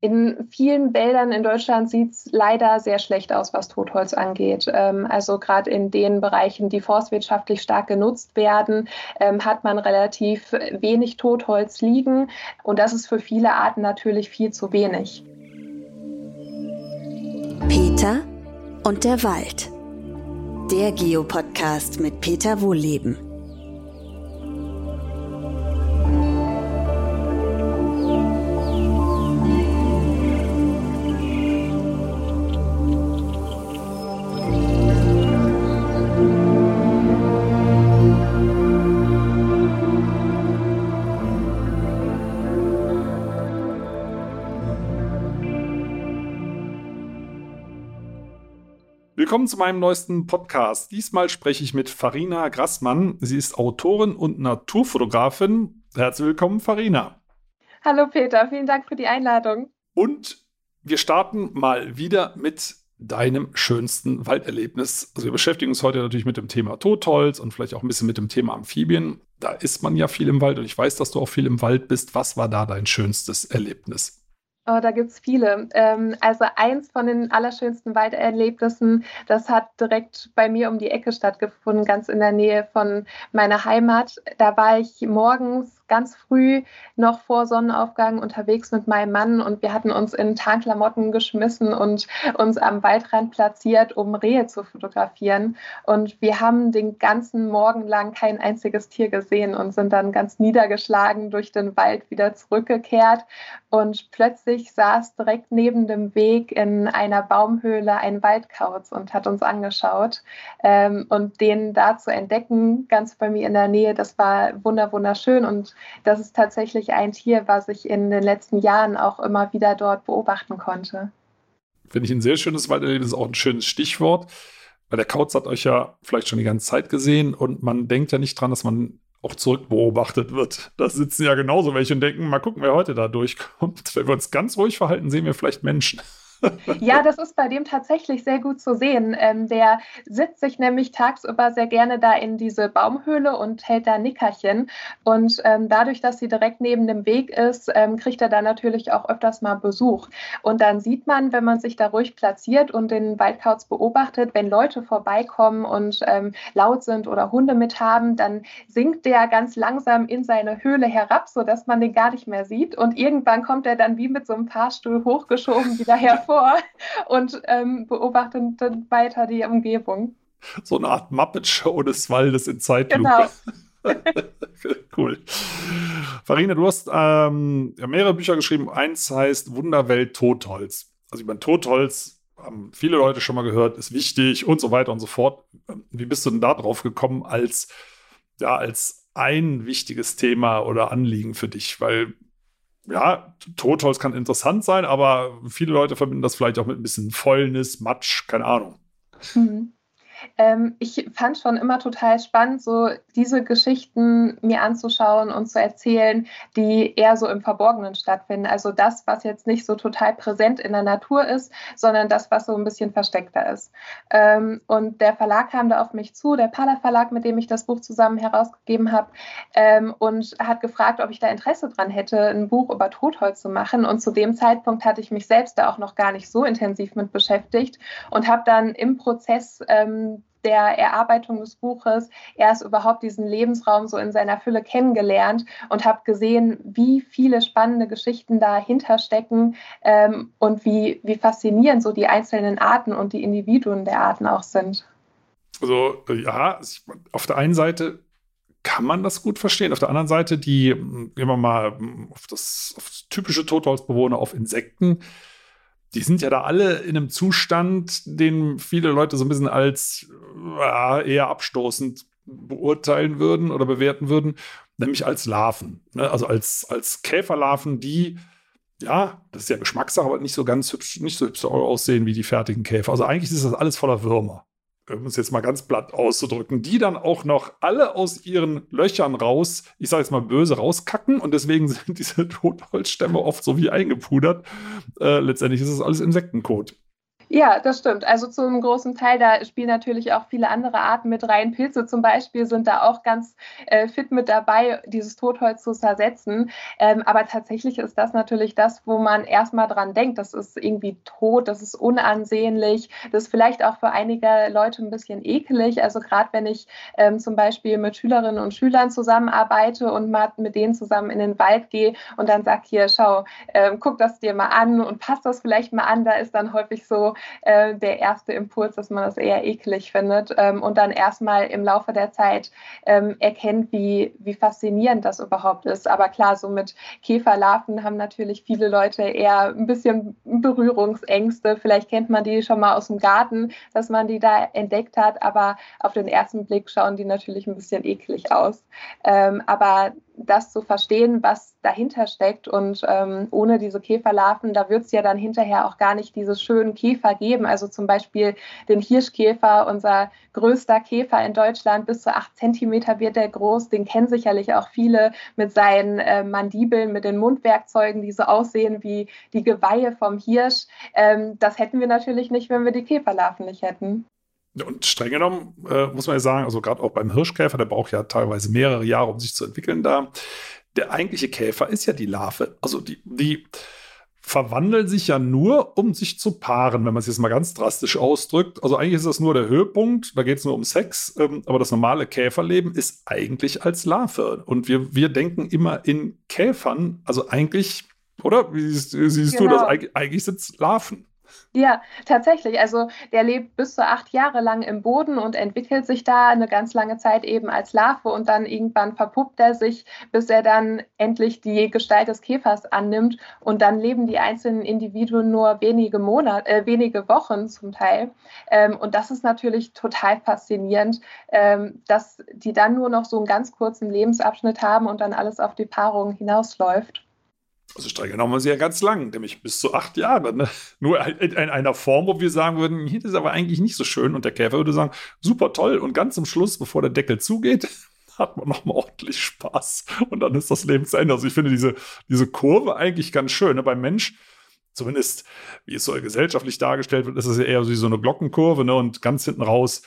In vielen Wäldern in Deutschland sieht es leider sehr schlecht aus, was Totholz angeht. Ähm, also gerade in den Bereichen, die forstwirtschaftlich stark genutzt werden, ähm, hat man relativ wenig Totholz liegen. Und das ist für viele Arten natürlich viel zu wenig. Peter und der Wald. Der Geopodcast mit Peter Wohlleben. Willkommen zu meinem neuesten Podcast. Diesmal spreche ich mit Farina Grassmann. Sie ist Autorin und Naturfotografin. Herzlich willkommen, Farina. Hallo Peter, vielen Dank für die Einladung. Und wir starten mal wieder mit deinem schönsten Walderlebnis. Also wir beschäftigen uns heute natürlich mit dem Thema Totholz und vielleicht auch ein bisschen mit dem Thema Amphibien. Da ist man ja viel im Wald und ich weiß, dass du auch viel im Wald bist. Was war da dein schönstes Erlebnis? Oh, da gibt es viele. Ähm, also eins von den allerschönsten Walderlebnissen, das hat direkt bei mir um die Ecke stattgefunden, ganz in der Nähe von meiner Heimat. Da war ich morgens ganz früh noch vor Sonnenaufgang unterwegs mit meinem Mann und wir hatten uns in Tarnklamotten geschmissen und uns am Waldrand platziert, um Rehe zu fotografieren. Und wir haben den ganzen Morgen lang kein einziges Tier gesehen und sind dann ganz niedergeschlagen durch den Wald wieder zurückgekehrt. Und plötzlich saß direkt neben dem Weg in einer Baumhöhle ein Waldkauz und hat uns angeschaut. Ähm, und den da zu entdecken, ganz bei mir in der Nähe, das war wunderschön und das ist tatsächlich ein Tier, was ich in den letzten Jahren auch immer wieder dort beobachten konnte. Finde ich ein sehr schönes Walderlebnis, auch ein schönes Stichwort. Weil der Kauz hat euch ja vielleicht schon die ganze Zeit gesehen und man denkt ja nicht dran, dass man auch zurück beobachtet wird. Da sitzen ja genauso welche und denken, mal gucken, wer heute da durchkommt. Wenn wir uns ganz ruhig verhalten, sehen wir vielleicht Menschen. Ja, das ist bei dem tatsächlich sehr gut zu sehen. Ähm, der sitzt sich nämlich tagsüber sehr gerne da in diese Baumhöhle und hält da Nickerchen. Und ähm, dadurch, dass sie direkt neben dem Weg ist, ähm, kriegt er da natürlich auch öfters mal Besuch. Und dann sieht man, wenn man sich da ruhig platziert und den Waldkauz beobachtet, wenn Leute vorbeikommen und ähm, laut sind oder Hunde mit haben, dann sinkt der ganz langsam in seine Höhle herab, sodass man den gar nicht mehr sieht. Und irgendwann kommt er dann wie mit so einem Fahrstuhl hochgeschoben wieder hervor vor und ähm, beobachten dann weiter die Umgebung. So eine Art Muppet-Show des Waldes in Zeitlupe. Genau. cool. Farina, du hast ähm, ja, mehrere Bücher geschrieben. Eins heißt Wunderwelt Totholz. Also über Totholz haben viele Leute schon mal gehört, ist wichtig und so weiter und so fort. Wie bist du denn da drauf gekommen als, ja, als ein wichtiges Thema oder Anliegen für dich? Weil ja, Totholz kann interessant sein, aber viele Leute verbinden das vielleicht auch mit ein bisschen Fäulnis, Matsch, keine Ahnung. Mhm. Ähm, ich fand schon immer total spannend, so diese Geschichten mir anzuschauen und zu erzählen, die eher so im Verborgenen stattfinden. Also das, was jetzt nicht so total präsent in der Natur ist, sondern das, was so ein bisschen versteckter ist. Ähm, und der Verlag kam da auf mich zu, der Pala Verlag, mit dem ich das Buch zusammen herausgegeben habe, ähm, und hat gefragt, ob ich da Interesse dran hätte, ein Buch über Totholz zu machen. Und zu dem Zeitpunkt hatte ich mich selbst da auch noch gar nicht so intensiv mit beschäftigt und habe dann im Prozess ähm, der Erarbeitung des Buches erst überhaupt diesen Lebensraum so in seiner Fülle kennengelernt und habe gesehen, wie viele spannende Geschichten dahinter stecken ähm, und wie, wie faszinierend so die einzelnen Arten und die Individuen der Arten auch sind. Also ja, auf der einen Seite kann man das gut verstehen. Auf der anderen Seite, die, gehen wir mal auf das, auf das typische Totholzbewohner, auf Insekten, die sind ja da alle in einem Zustand, den viele Leute so ein bisschen als äh, eher abstoßend beurteilen würden oder bewerten würden, nämlich als Larven. Ne? Also als, als Käferlarven, die, ja, das ist ja Geschmackssache, aber nicht so ganz hübsch, nicht so hübsch aussehen wie die fertigen Käfer. Also eigentlich ist das alles voller Würmer um es jetzt mal ganz platt auszudrücken, die dann auch noch alle aus ihren Löchern raus, ich sage jetzt mal böse, rauskacken und deswegen sind diese Totholzstämme oft so wie eingepudert. Äh, letztendlich ist es alles Insektenkot. Ja, das stimmt. Also zum großen Teil, da spielen natürlich auch viele andere Arten mit rein. Pilze zum Beispiel sind da auch ganz äh, fit mit dabei, dieses Totholz zu zersetzen. Ähm, aber tatsächlich ist das natürlich das, wo man erstmal dran denkt. Das ist irgendwie tot, das ist unansehnlich, das ist vielleicht auch für einige Leute ein bisschen ekelig. Also gerade wenn ich ähm, zum Beispiel mit Schülerinnen und Schülern zusammenarbeite und mal mit denen zusammen in den Wald gehe und dann sage, hier, schau, ähm, guck das dir mal an und passt das vielleicht mal an, da ist dann häufig so, äh, der erste Impuls, dass man das eher eklig findet ähm, und dann erstmal im Laufe der Zeit ähm, erkennt, wie, wie faszinierend das überhaupt ist. Aber klar, so mit Käferlarven haben natürlich viele Leute eher ein bisschen Berührungsängste. Vielleicht kennt man die schon mal aus dem Garten, dass man die da entdeckt hat, aber auf den ersten Blick schauen die natürlich ein bisschen eklig aus. Ähm, aber das zu verstehen, was dahinter steckt. Und ähm, ohne diese Käferlarven, da wird es ja dann hinterher auch gar nicht diese schönen Käfer geben. Also zum Beispiel den Hirschkäfer, unser größter Käfer in Deutschland, bis zu acht Zentimeter wird der groß. Den kennen sicherlich auch viele mit seinen äh, Mandibeln, mit den Mundwerkzeugen, die so aussehen wie die Geweihe vom Hirsch. Ähm, das hätten wir natürlich nicht, wenn wir die Käferlarven nicht hätten. Und streng genommen äh, muss man ja sagen, also gerade auch beim Hirschkäfer, der braucht ja teilweise mehrere Jahre, um sich zu entwickeln da. Der eigentliche Käfer ist ja die Larve. Also die, die verwandeln sich ja nur, um sich zu paaren, wenn man es jetzt mal ganz drastisch ausdrückt. Also eigentlich ist das nur der Höhepunkt, da geht es nur um Sex, ähm, aber das normale Käferleben ist eigentlich als Larve. Und wir, wir denken immer in Käfern, also eigentlich, oder? Wie siehst, siehst genau. du das? Eig eigentlich sind es Larven. Ja, tatsächlich. Also der lebt bis zu acht Jahre lang im Boden und entwickelt sich da eine ganz lange Zeit eben als Larve und dann irgendwann verpuppt er sich, bis er dann endlich die Gestalt des Käfers annimmt und dann leben die einzelnen Individuen nur wenige Monate, äh, wenige Wochen zum Teil. Ähm, und das ist natürlich total faszinierend, ähm, dass die dann nur noch so einen ganz kurzen Lebensabschnitt haben und dann alles auf die Paarung hinausläuft. Also streng genommen haben sie ja ganz lang, nämlich bis zu acht Jahre. Ne? Nur in einer Form, wo wir sagen würden, hier ist aber eigentlich nicht so schön. Und der Käfer würde sagen, super toll. Und ganz zum Schluss, bevor der Deckel zugeht, hat man nochmal ordentlich Spaß. Und dann ist das Leben zu Ende. Also ich finde diese, diese Kurve eigentlich ganz schön. Ne? Beim Mensch, zumindest wie es so gesellschaftlich dargestellt wird, ist es ja eher wie so eine Glockenkurve. Ne? Und ganz hinten raus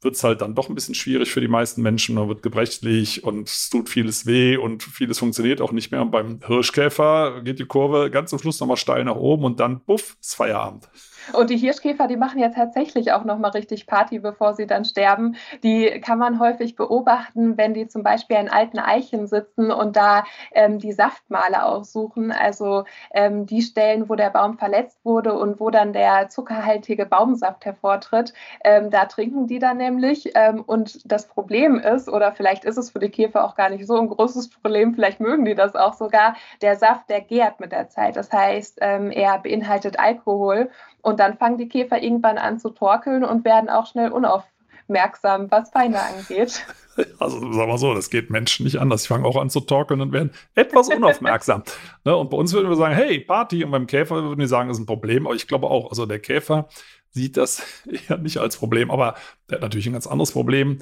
wird es halt dann doch ein bisschen schwierig für die meisten Menschen. Man wird gebrechlich und es tut vieles weh und vieles funktioniert auch nicht mehr. Und beim Hirschkäfer geht die Kurve ganz zum Schluss nochmal steil nach oben und dann, buff, ist Feierabend. Und die Hirschkäfer, die machen ja tatsächlich auch nochmal richtig Party, bevor sie dann sterben. Die kann man häufig beobachten, wenn die zum Beispiel in alten Eichen sitzen und da ähm, die Saftmale aussuchen. Also ähm, die Stellen, wo der Baum verletzt wurde und wo dann der zuckerhaltige Baumsaft hervortritt, ähm, da trinken die dann nämlich. Ähm, und das Problem ist, oder vielleicht ist es für die Käfer auch gar nicht so ein großes Problem, vielleicht mögen die das auch sogar, der Saft, der gärt mit der Zeit. Das heißt, ähm, er beinhaltet Alkohol. Und dann fangen die Käfer irgendwann an zu torkeln und werden auch schnell unaufmerksam, was Feinde angeht. Also sagen wir so, das geht Menschen nicht anders. Die fangen auch an zu torkeln und werden etwas unaufmerksam. ne? Und bei uns würden wir sagen, hey, Party. Und beim Käfer würden wir sagen, das ist ein Problem. Aber ich glaube auch, also der Käfer sieht das eher nicht als Problem. Aber der hat natürlich ein ganz anderes Problem.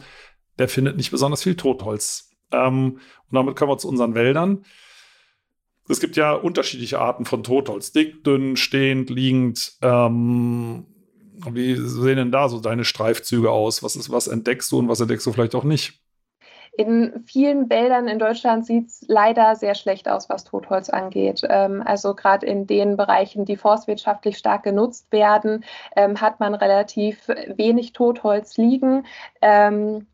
Der findet nicht besonders viel Totholz. Ähm, und damit kommen wir zu unseren Wäldern. Es gibt ja unterschiedliche Arten von Totholz. Dick, dünn, stehend, liegend. Ähm, wie sehen denn da so deine Streifzüge aus? Was ist, was entdeckst du und was entdeckst du vielleicht auch nicht? In vielen Wäldern in Deutschland sieht es leider sehr schlecht aus, was Totholz angeht. Ähm, also gerade in den Bereichen, die forstwirtschaftlich stark genutzt werden, ähm, hat man relativ wenig Totholz liegen. Ähm,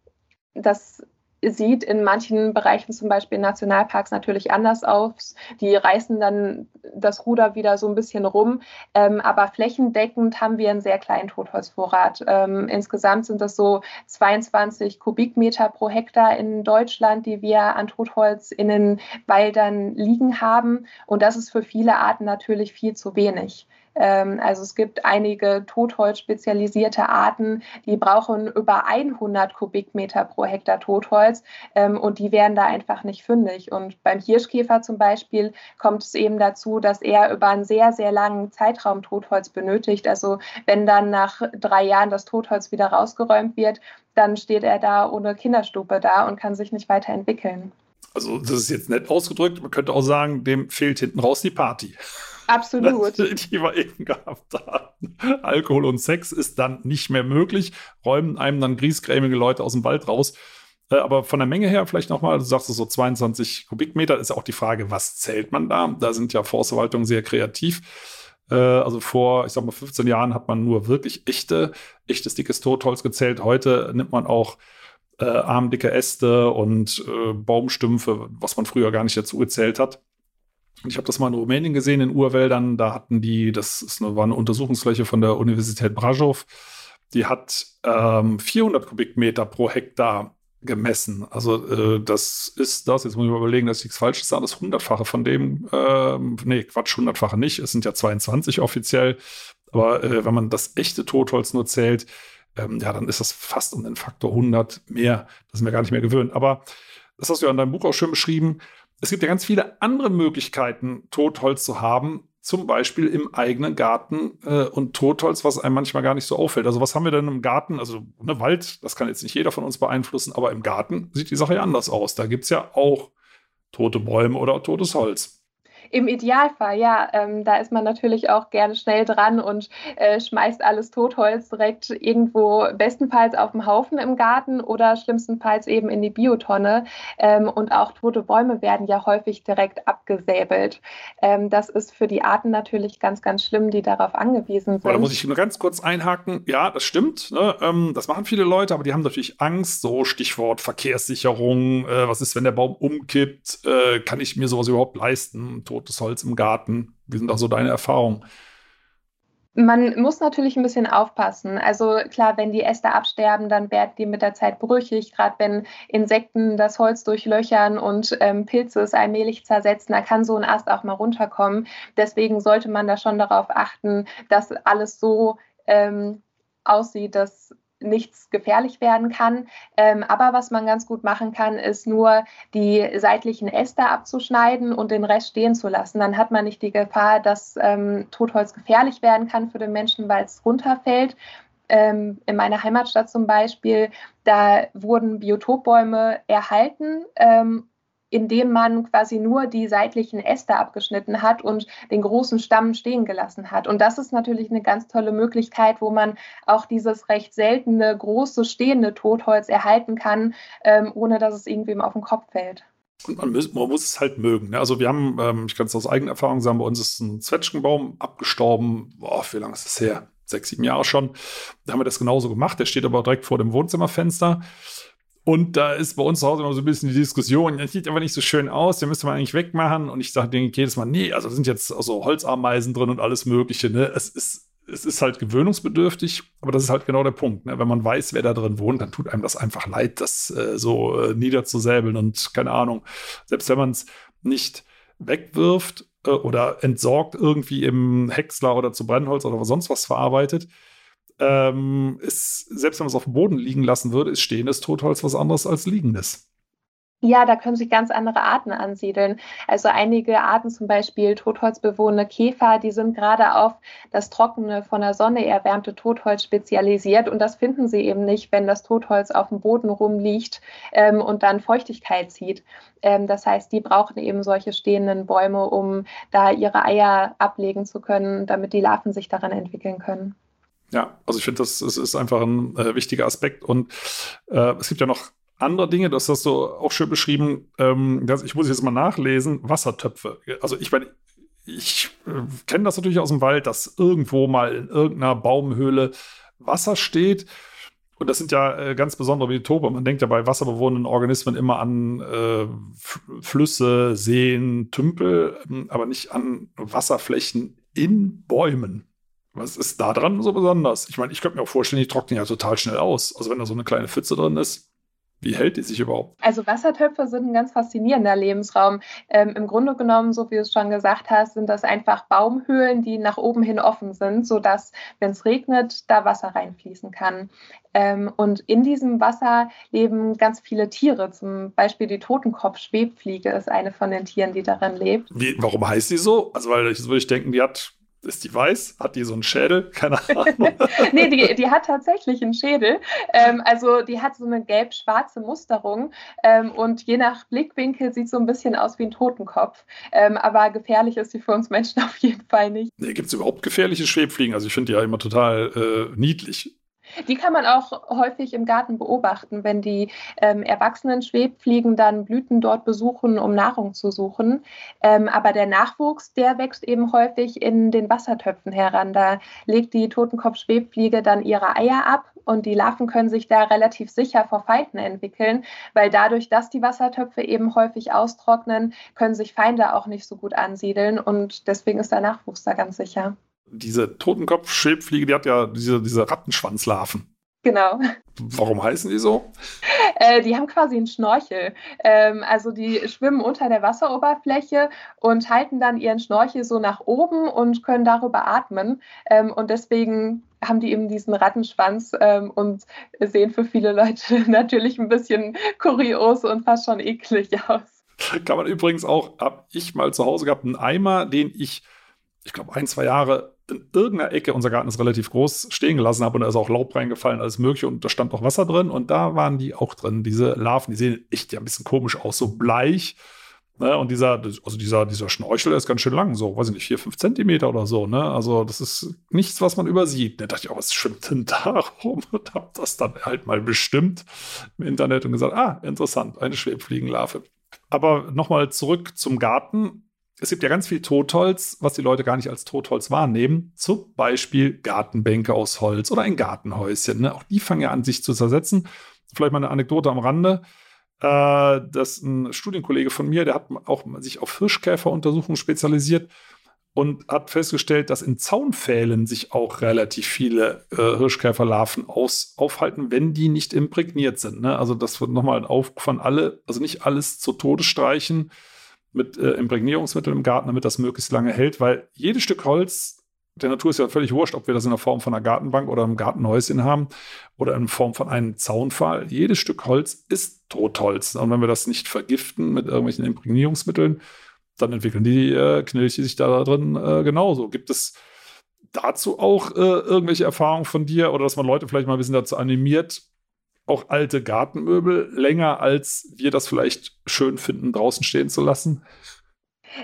das sieht in manchen Bereichen, zum Beispiel in Nationalparks, natürlich anders aus. Die reißen dann das Ruder wieder so ein bisschen rum. Ähm, aber flächendeckend haben wir einen sehr kleinen Totholzvorrat. Ähm, insgesamt sind das so 22 Kubikmeter pro Hektar in Deutschland, die wir an Totholz in den Wäldern liegen haben. Und das ist für viele Arten natürlich viel zu wenig. Ähm, also es gibt einige Totholz-spezialisierte Arten, die brauchen über 100 Kubikmeter pro Hektar Totholz ähm, und die werden da einfach nicht fündig. Und beim Hirschkäfer zum Beispiel kommt es eben dazu, dass er über einen sehr, sehr langen Zeitraum Totholz benötigt. Also wenn dann nach drei Jahren das Totholz wieder rausgeräumt wird, dann steht er da ohne Kinderstube da und kann sich nicht weiterentwickeln. Also das ist jetzt nett ausgedrückt. Man könnte auch sagen, dem fehlt hinten raus die Party. Absolut. die wir eben gehabt haben. Alkohol und Sex ist dann nicht mehr möglich, räumen einem dann griesgrämige Leute aus dem Wald raus. Äh, aber von der Menge her vielleicht nochmal, du sagst so 22 Kubikmeter, ist auch die Frage, was zählt man da? Da sind ja Forstverwaltungen sehr kreativ. Äh, also vor, ich sag mal, 15 Jahren hat man nur wirklich echte, echtes dickes Totholz gezählt. Heute nimmt man auch äh, armdicke Äste und äh, Baumstümpfe, was man früher gar nicht dazu gezählt hat. Ich habe das mal in Rumänien gesehen, in Urwäldern. Da hatten die, das ist eine, war eine Untersuchungsfläche von der Universität Brasov, die hat ähm, 400 Kubikmeter pro Hektar gemessen. Also äh, das ist das, jetzt muss ich mal überlegen, dass ich nichts Falsches sage, das Hundertfache von dem, ähm, nee, Quatsch, Hundertfache nicht, es sind ja 22 offiziell, aber äh, wenn man das echte Totholz nur zählt, ähm, ja, dann ist das fast um den Faktor 100 mehr. Das sind wir gar nicht mehr gewöhnt. Aber das hast du ja in deinem Buch auch schön beschrieben. Es gibt ja ganz viele andere Möglichkeiten, Totholz zu haben, zum Beispiel im eigenen Garten äh, und Totholz, was einem manchmal gar nicht so auffällt. Also was haben wir denn im Garten? Also ne, Wald, das kann jetzt nicht jeder von uns beeinflussen, aber im Garten sieht die Sache ja anders aus. Da gibt es ja auch tote Bäume oder totes Holz. Im Idealfall, ja. Ähm, da ist man natürlich auch gerne schnell dran und äh, schmeißt alles Totholz direkt irgendwo bestenfalls auf dem Haufen im Garten oder schlimmstenfalls eben in die Biotonne. Ähm, und auch tote Bäume werden ja häufig direkt abgesäbelt. Ähm, das ist für die Arten natürlich ganz, ganz schlimm, die darauf angewiesen sind. Da muss ich nur ganz kurz einhaken. Ja, das stimmt. Ne? Ähm, das machen viele Leute, aber die haben natürlich Angst. So Stichwort Verkehrssicherung. Äh, was ist, wenn der Baum umkippt? Äh, kann ich mir sowas überhaupt leisten? Tod totes Holz im Garten. Wie sind auch so deine Erfahrungen? Man muss natürlich ein bisschen aufpassen. Also klar, wenn die Äste absterben, dann werden die mit der Zeit brüchig. Gerade wenn Insekten das Holz durchlöchern und ähm, Pilze es allmählich zersetzen, da kann so ein Ast auch mal runterkommen. Deswegen sollte man da schon darauf achten, dass alles so ähm, aussieht, dass nichts gefährlich werden kann. Ähm, aber was man ganz gut machen kann, ist nur die seitlichen Äste abzuschneiden und den Rest stehen zu lassen. Dann hat man nicht die Gefahr, dass ähm, Totholz gefährlich werden kann für den Menschen, weil es runterfällt. Ähm, in meiner Heimatstadt zum Beispiel, da wurden Biotopbäume erhalten ähm, indem man quasi nur die seitlichen Äste abgeschnitten hat und den großen Stamm stehen gelassen hat. Und das ist natürlich eine ganz tolle Möglichkeit, wo man auch dieses recht seltene, große, stehende Totholz erhalten kann, ähm, ohne dass es irgendwem auf den Kopf fällt. Und man muss, man muss es halt mögen. Ne? Also wir haben, ähm, ich kann es aus eigener Erfahrung sagen, bei uns ist ein Zwetschgenbaum abgestorben. Boah, wie lange ist das her? Sechs, sieben Jahre schon. Da haben wir das genauso gemacht. Der steht aber direkt vor dem Wohnzimmerfenster. Und da ist bei uns zu Hause immer so ein bisschen die Diskussion, das sieht aber nicht so schön aus, den müsste man eigentlich wegmachen. Und ich sage denen jedes Mal, nee, also sind jetzt also Holzameisen drin und alles Mögliche. Ne? Es, ist, es ist halt gewöhnungsbedürftig, aber das ist halt genau der Punkt. Ne? Wenn man weiß, wer da drin wohnt, dann tut einem das einfach leid, das äh, so äh, niederzusäbeln und keine Ahnung. Selbst wenn man es nicht wegwirft äh, oder entsorgt irgendwie im Häcksler oder zu Brennholz oder sonst was verarbeitet, ähm, ist, selbst wenn man es auf dem Boden liegen lassen würde, ist stehendes Totholz was anderes als liegendes. Ja, da können sich ganz andere Arten ansiedeln. Also einige Arten, zum Beispiel totholzbewohnende Käfer, die sind gerade auf das trockene, von der Sonne erwärmte Totholz spezialisiert. Und das finden sie eben nicht, wenn das Totholz auf dem Boden rumliegt ähm, und dann Feuchtigkeit zieht. Ähm, das heißt, die brauchen eben solche stehenden Bäume, um da ihre Eier ablegen zu können, damit die Larven sich daran entwickeln können. Ja, also ich finde, das, das, ist einfach ein äh, wichtiger Aspekt. Und äh, es gibt ja noch andere Dinge, das hast du auch schön beschrieben. Ähm, das, ich muss jetzt mal nachlesen: Wassertöpfe. Also, ich meine, ich äh, kenne das natürlich aus dem Wald, dass irgendwo mal in irgendeiner Baumhöhle Wasser steht. Und das sind ja äh, ganz besondere Biotope. Man denkt ja bei wasserbewohnenden Organismen immer an äh, Flüsse, Seen, Tümpel, ähm, aber nicht an Wasserflächen in Bäumen. Was ist da dran so besonders? Ich meine, ich könnte mir auch vorstellen, die trocknen ja total schnell aus. Also wenn da so eine kleine Pfütze drin ist, wie hält die sich überhaupt? Also Wassertöpfe sind ein ganz faszinierender Lebensraum. Ähm, Im Grunde genommen, so wie du es schon gesagt hast, sind das einfach Baumhöhlen, die nach oben hin offen sind, sodass, wenn es regnet, da Wasser reinfließen kann. Ähm, und in diesem Wasser leben ganz viele Tiere. Zum Beispiel die Totenkopf-Schwebfliege ist eine von den Tieren, die darin lebt. Wie, warum heißt sie so? Also, weil ich würde ich denken, die hat Ist die weiß? Hat die so einen Schädel? Keine Ahnung. nee, die, die hat tatsächlich einen Schädel. Ähm, also die hat so eine gelb-schwarze Musterung ähm, und je nach Blickwinkel sieht so ein bisschen aus wie ein Totenkopf. Ähm, aber gefährlich ist sie für uns Menschen auf jeden Fall nicht. Nee, Gibt es überhaupt gefährliche Schwebfliegen? Also ich finde die ja immer total äh, niedlich. Die kann man auch häufig im Garten beobachten, wenn die ähm, erwachsenen Schwebfliegen dann Blüten dort besuchen, um Nahrung zu suchen. Ähm, aber der Nachwuchs, der wächst eben häufig in den Wassertöpfen heran. Da legt die Totenkopf-Schwebfliege dann ihre Eier ab und die Larven können sich da relativ sicher vor Feinden entwickeln, weil dadurch, dass die Wassertöpfe eben häufig austrocknen, können sich Feinde auch nicht so gut ansiedeln und deswegen ist der Nachwuchs da ganz sicher diese Totenkopf-Schwebfliege, die hat ja diese, diese Rattenschwanzlarven. Genau. Warum heißen die so? Äh, die haben quasi einen Schnorchel. Ähm, also die schwimmen unter der Wasseroberfläche und halten dann ihren Schnorchel so nach oben und können darüber atmen. Ähm, und deswegen haben die eben diesen Rattenschwanz ähm, und sehen für viele Leute natürlich ein bisschen kurios und fast schon eklig aus. Kann man übrigens auch, habe ich mal zu Hause gehabt, einen Eimer, den ich, ich glaube, ein, zwei Jahre in irgendeiner Ecke, unser Garten ist relativ groß, stehen gelassen habe und da ist auch Laub reingefallen, alles mögliche und da stand auch Wasser drin und da waren die auch drin, diese Larven, die sehen echt ja ein bisschen komisch aus, so bleich. Ne? Und dieser, also dieser, dieser Schnorchel, der ist ganz schön lang, so, weiß ich nicht, vier, fünf Zentimeter oder so, ne? Also, das ist nichts, was man übersieht. Da dachte ich auch, was schwimmt denn da rum? Und habe das dann halt mal bestimmt im Internet und gesagt, ah, interessant, eine Schwebfliegenlarve. Aber nochmal zurück zum Garten es gibt ja ganz viel Totholz, was die Leute gar nicht als Totholz wahrnehmen. Zum Beispiel Gartenbänke aus Holz oder ein Gartenhäuschen. Ne? Auch die fangen ja an, sich zu zersetzen. Vielleicht mal eine Anekdote am Rande. Äh, dass ein Studienkollege von mir, der hat auch sich auf Hirschkäferuntersuchungen spezialisiert und hat festgestellt, dass in Zaunpfählen sich auch relativ viele äh, Hirschkäferlarven aus, aufhalten, wenn die nicht imprägniert sind. Ne? Also das wird nochmal ein Aufruf von alle, also nicht alles zu Tode streichen mit äh, Imprägnierungsmitteln im Garten, damit das möglichst lange hält, weil jedes Stück Holz, der Natur ist ja völlig wurscht, ob wir das in der Form von einer Gartenbank oder einem Gartenhäuschen haben oder in Form von einem Zaunpfahl. Jedes Stück Holz ist Totholz. Und wenn wir das nicht vergiften mit irgendwelchen Imprägnierungsmitteln, dann entwickeln die äh, Knilche sich da drin äh, genauso. Gibt es dazu auch äh, irgendwelche Erfahrungen von dir oder dass man Leute vielleicht mal ein bisschen dazu animiert, auch alte Gartenmöbel länger, als wir das vielleicht schön finden, draußen stehen zu lassen?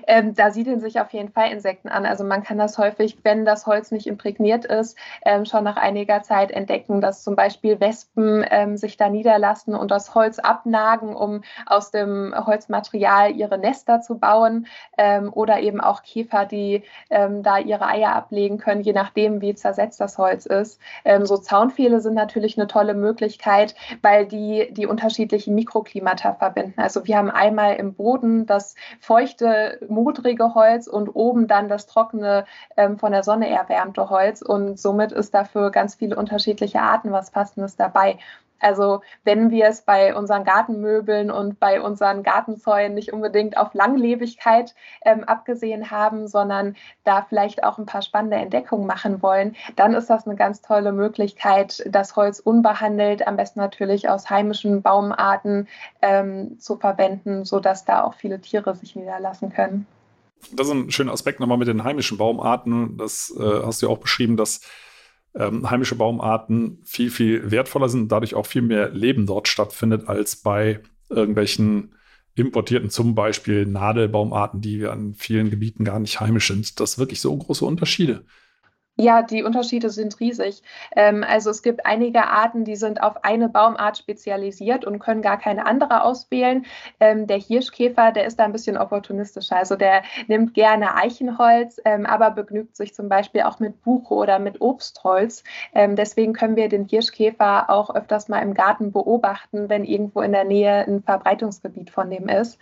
Ähm, da siedeln sich auf jeden Fall Insekten an. Also man kann das häufig, wenn das Holz nicht imprägniert ist, ähm, schon nach einiger Zeit entdecken, dass zum Beispiel Wespen ähm, sich da niederlassen und das Holz abnagen, um aus dem Holzmaterial ihre Nester zu bauen. Ähm, oder eben auch Käfer, die ähm, da ihre Eier ablegen können, je nachdem, wie zersetzt das Holz ist. Ähm, so Zaunpfähle sind natürlich eine tolle Möglichkeit, weil die die unterschiedlichen Mikroklimata verbinden. Also wir haben einmal im Boden das feuchte modrige Holz und oben dann das trockene, ähm, von der Sonne erwärmte Holz. Und somit ist dafür ganz viele unterschiedliche Arten was Passendes dabei. Also wenn wir es bei unseren Gartenmöbeln und bei unseren Gartenzäunen nicht unbedingt auf Langlebigkeit ähm, abgesehen haben, sondern da vielleicht auch ein paar spannende Entdeckungen machen wollen, dann ist das eine ganz tolle Möglichkeit, das Holz unbehandelt, am besten natürlich aus heimischen Baumarten ähm, zu verwenden, sodass da auch viele Tiere sich niederlassen können. Das ist ein schöner Aspekt nochmal mit den heimischen Baumarten. Das äh, hast du ja auch beschrieben, dass ähm, heimische Baumarten viel, viel wertvoller sind, dadurch auch viel mehr Leben dort stattfindet als bei irgendwelchen importierten, zum Beispiel Nadelbaumarten, die an vielen Gebieten gar nicht heimisch sind. Das sind wirklich so große Unterschiede. Ja, die Unterschiede sind riesig. Ähm, also es gibt einige Arten, die sind auf eine Baumart spezialisiert und können gar keine andere auswählen. Ähm, der Hirschkäfer, der ist da ein bisschen opportunistischer. Also der nimmt gerne Eichenholz, ähm, aber begnügt sich zum Beispiel auch mit Buche oder mit Obstholz. Deswegen können wir den Hirschkäfer auch öfters mal im Garten beobachten, wenn irgendwo in der Nähe ein Verbreitungsgebiet von dem ist.